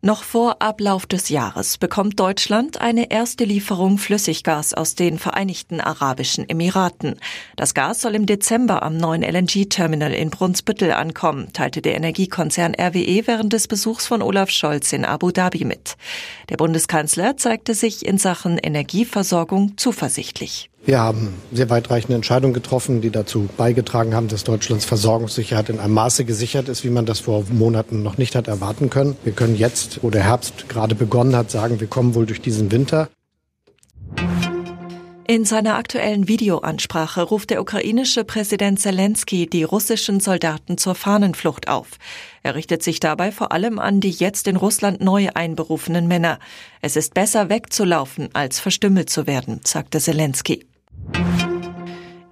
Noch vor Ablauf des Jahres bekommt Deutschland eine erste Lieferung Flüssiggas aus den Vereinigten Arabischen Emiraten. Das Gas soll im Dezember am neuen LNG-Terminal in Brunsbüttel ankommen, teilte der Energiekonzern RWE während des Besuchs von Olaf Scholz in Abu Dhabi mit. Der Bundeskanzler zeigte sich in Sachen Energieversorgung zuversichtlich. Wir haben sehr weitreichende Entscheidungen getroffen, die dazu beigetragen haben, dass Deutschlands Versorgungssicherheit in einem Maße gesichert ist, wie man das vor Monaten noch nicht hat erwarten können. Wir können jetzt, wo der Herbst gerade begonnen hat, sagen, wir kommen wohl durch diesen Winter. In seiner aktuellen Videoansprache ruft der ukrainische Präsident Zelensky die russischen Soldaten zur Fahnenflucht auf. Er richtet sich dabei vor allem an die jetzt in Russland neu einberufenen Männer. Es ist besser wegzulaufen, als verstümmelt zu werden, sagte Zelensky.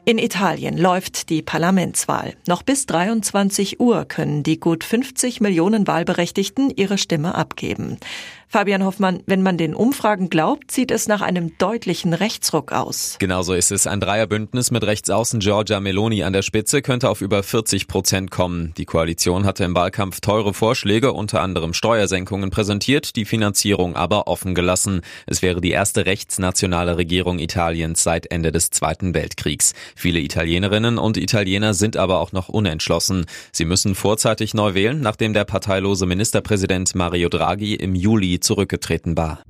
In Italien läuft die Parlamentswahl. Noch bis 23 Uhr können die gut 50 Millionen Wahlberechtigten ihre Stimme abgeben. Fabian Hoffmann, wenn man den Umfragen glaubt, sieht es nach einem deutlichen Rechtsruck aus. Genauso ist es. Ein Dreierbündnis mit Rechtsaußen Giorgia Meloni an der Spitze könnte auf über 40 Prozent kommen. Die Koalition hatte im Wahlkampf teure Vorschläge, unter anderem Steuersenkungen präsentiert, die Finanzierung aber offen gelassen. Es wäre die erste rechtsnationale Regierung Italiens seit Ende des Zweiten Weltkriegs. Viele Italienerinnen und Italiener sind aber auch noch unentschlossen. Sie müssen vorzeitig neu wählen, nachdem der parteilose Ministerpräsident Mario Draghi im Juli zurückgetreten war.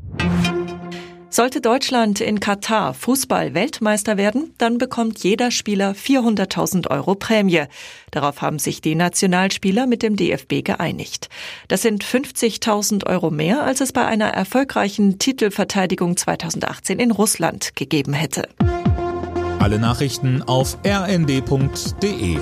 Sollte Deutschland in Katar Fußball-Weltmeister werden, dann bekommt jeder Spieler 400.000 Euro Prämie. Darauf haben sich die Nationalspieler mit dem DFB geeinigt. Das sind 50.000 Euro mehr, als es bei einer erfolgreichen Titelverteidigung 2018 in Russland gegeben hätte. Alle Nachrichten auf rnd.de